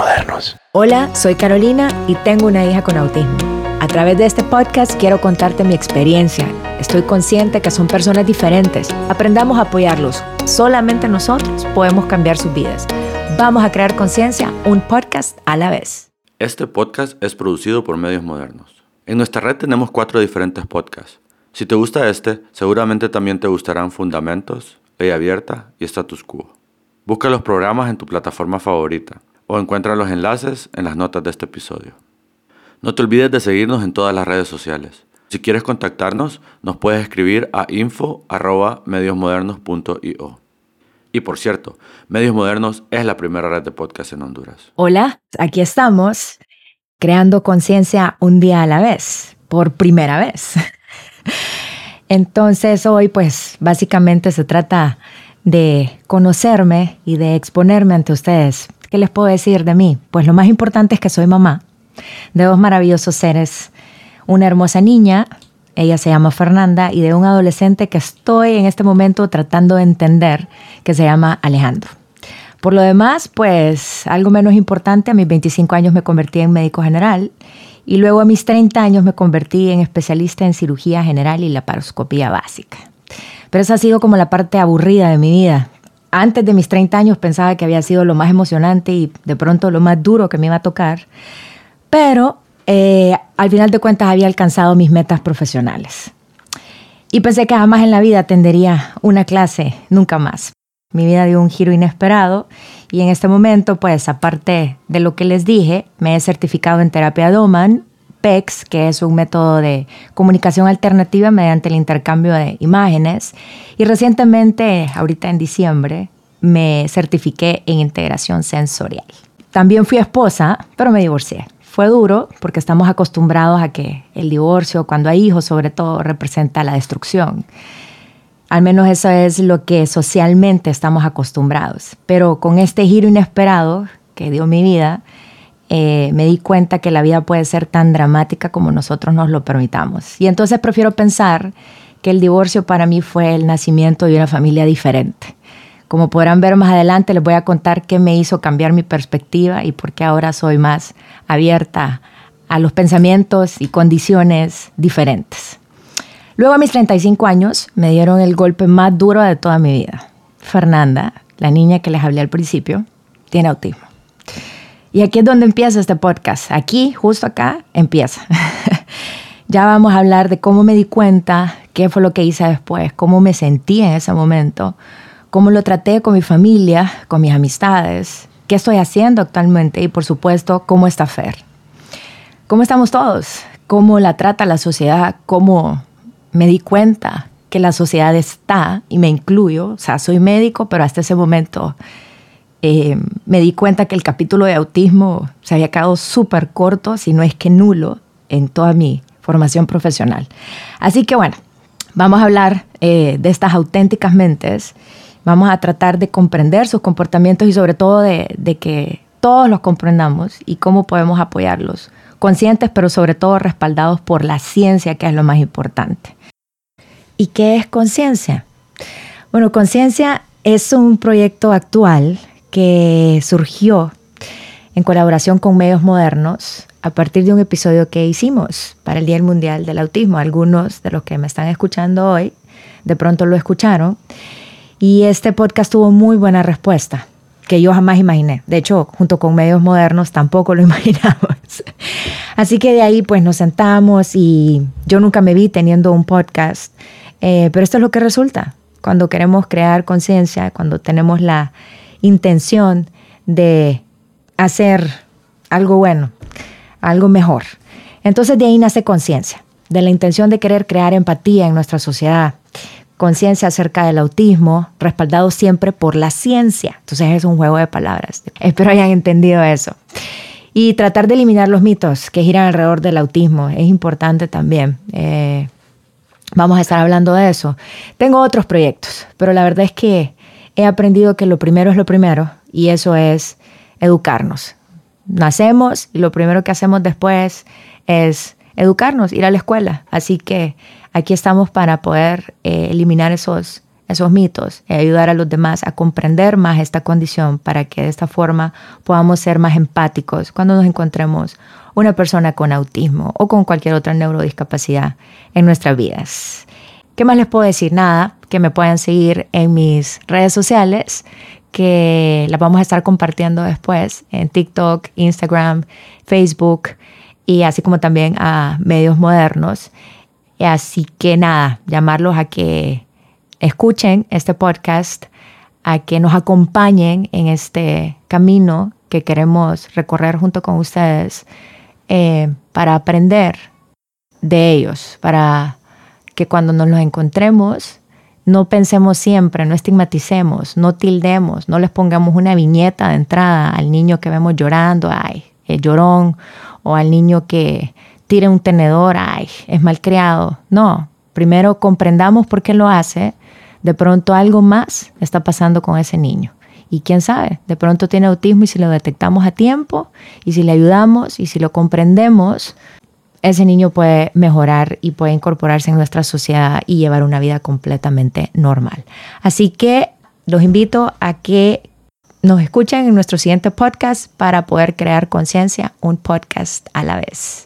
modernos. Hola, soy Carolina y tengo una hija con autismo. A través de este podcast quiero contarte mi experiencia. Estoy consciente que son personas diferentes. Aprendamos a apoyarlos. Solamente nosotros podemos cambiar sus vidas. Vamos a crear conciencia, un podcast a la vez. Este podcast es producido por Medios Modernos. En nuestra red tenemos cuatro diferentes podcasts. Si te gusta este, seguramente también te gustarán Fundamentos, Ley Abierta y Status Quo. Busca los programas en tu plataforma favorita o encuentra los enlaces en las notas de este episodio. No te olvides de seguirnos en todas las redes sociales. Si quieres contactarnos, nos puedes escribir a info.mediosmodernos.io. Y por cierto, Medios Modernos es la primera red de podcast en Honduras. Hola, aquí estamos, creando conciencia un día a la vez, por primera vez. Entonces hoy pues básicamente se trata de conocerme y de exponerme ante ustedes. ¿Qué les puedo decir de mí? Pues lo más importante es que soy mamá de dos maravillosos seres. Una hermosa niña, ella se llama Fernanda, y de un adolescente que estoy en este momento tratando de entender, que se llama Alejandro. Por lo demás, pues algo menos importante, a mis 25 años me convertí en médico general y luego a mis 30 años me convertí en especialista en cirugía general y laparoscopía básica. Pero esa ha sido como la parte aburrida de mi vida. Antes de mis 30 años pensaba que había sido lo más emocionante y de pronto lo más duro que me iba a tocar. Pero eh, al final de cuentas había alcanzado mis metas profesionales. Y pensé que jamás en la vida atendería una clase, nunca más. Mi vida dio un giro inesperado y en este momento, pues aparte de lo que les dije, me he certificado en terapia Doman, PEX, que es un método de comunicación alternativa mediante el intercambio de imágenes. Y recientemente, ahorita en diciembre, me certifiqué en integración sensorial. También fui esposa, pero me divorcié. Fue duro porque estamos acostumbrados a que el divorcio, cuando hay hijos sobre todo, representa la destrucción. Al menos eso es lo que socialmente estamos acostumbrados. Pero con este giro inesperado que dio mi vida, eh, me di cuenta que la vida puede ser tan dramática como nosotros nos lo permitamos. Y entonces prefiero pensar que el divorcio para mí fue el nacimiento de una familia diferente. Como podrán ver más adelante, les voy a contar qué me hizo cambiar mi perspectiva y por qué ahora soy más abierta a los pensamientos y condiciones diferentes. Luego a mis 35 años me dieron el golpe más duro de toda mi vida. Fernanda, la niña que les hablé al principio, tiene autismo. Y aquí es donde empieza este podcast. Aquí, justo acá, empieza. ya vamos a hablar de cómo me di cuenta, qué fue lo que hice después, cómo me sentí en ese momento, cómo lo traté con mi familia, con mis amistades, qué estoy haciendo actualmente y por supuesto cómo está Fer. ¿Cómo estamos todos? ¿Cómo la trata la sociedad? ¿Cómo me di cuenta que la sociedad está, y me incluyo, o sea, soy médico, pero hasta ese momento eh, me di cuenta que el capítulo de autismo se había quedado súper corto, si no es que nulo, en toda mi formación profesional. Así que bueno, vamos a hablar eh, de estas auténticas mentes, vamos a tratar de comprender sus comportamientos y sobre todo de, de que todos los comprendamos y cómo podemos apoyarlos, conscientes pero sobre todo respaldados por la ciencia, que es lo más importante. ¿Y qué es conciencia? Bueno, conciencia es un proyecto actual que surgió en colaboración con medios modernos a partir de un episodio que hicimos para el Día Mundial del Autismo. Algunos de los que me están escuchando hoy de pronto lo escucharon y este podcast tuvo muy buena respuesta que yo jamás imaginé. De hecho, junto con medios modernos tampoco lo imaginamos. Así que de ahí pues nos sentamos y yo nunca me vi teniendo un podcast, eh, pero esto es lo que resulta cuando queremos crear conciencia, cuando tenemos la intención de hacer algo bueno, algo mejor. Entonces de ahí nace conciencia, de la intención de querer crear empatía en nuestra sociedad, conciencia acerca del autismo, respaldado siempre por la ciencia. Entonces es un juego de palabras. Espero hayan entendido eso. Y tratar de eliminar los mitos que giran alrededor del autismo es importante también. Eh, vamos a estar hablando de eso. Tengo otros proyectos, pero la verdad es que he aprendido que lo primero es lo primero y eso es educarnos. Nacemos y lo primero que hacemos después es educarnos, ir a la escuela. Así que aquí estamos para poder eh, eliminar esos, esos mitos y ayudar a los demás a comprender más esta condición para que de esta forma podamos ser más empáticos cuando nos encontremos una persona con autismo o con cualquier otra neurodiscapacidad en nuestras vidas. ¿Qué más les puedo decir? Nada, que me puedan seguir en mis redes sociales, que las vamos a estar compartiendo después en TikTok, Instagram, Facebook y así como también a medios modernos. Así que nada, llamarlos a que escuchen este podcast, a que nos acompañen en este camino que queremos recorrer junto con ustedes eh, para aprender de ellos, para que cuando nos los encontremos no pensemos siempre, no estigmaticemos, no tildemos, no les pongamos una viñeta de entrada al niño que vemos llorando, ay, el llorón, o al niño que tira un tenedor, ay, es malcriado. No, primero comprendamos por qué lo hace, de pronto algo más está pasando con ese niño. Y quién sabe, de pronto tiene autismo y si lo detectamos a tiempo y si le ayudamos y si lo comprendemos, ese niño puede mejorar y puede incorporarse en nuestra sociedad y llevar una vida completamente normal. Así que los invito a que nos escuchen en nuestro siguiente podcast para poder crear conciencia, un podcast a la vez.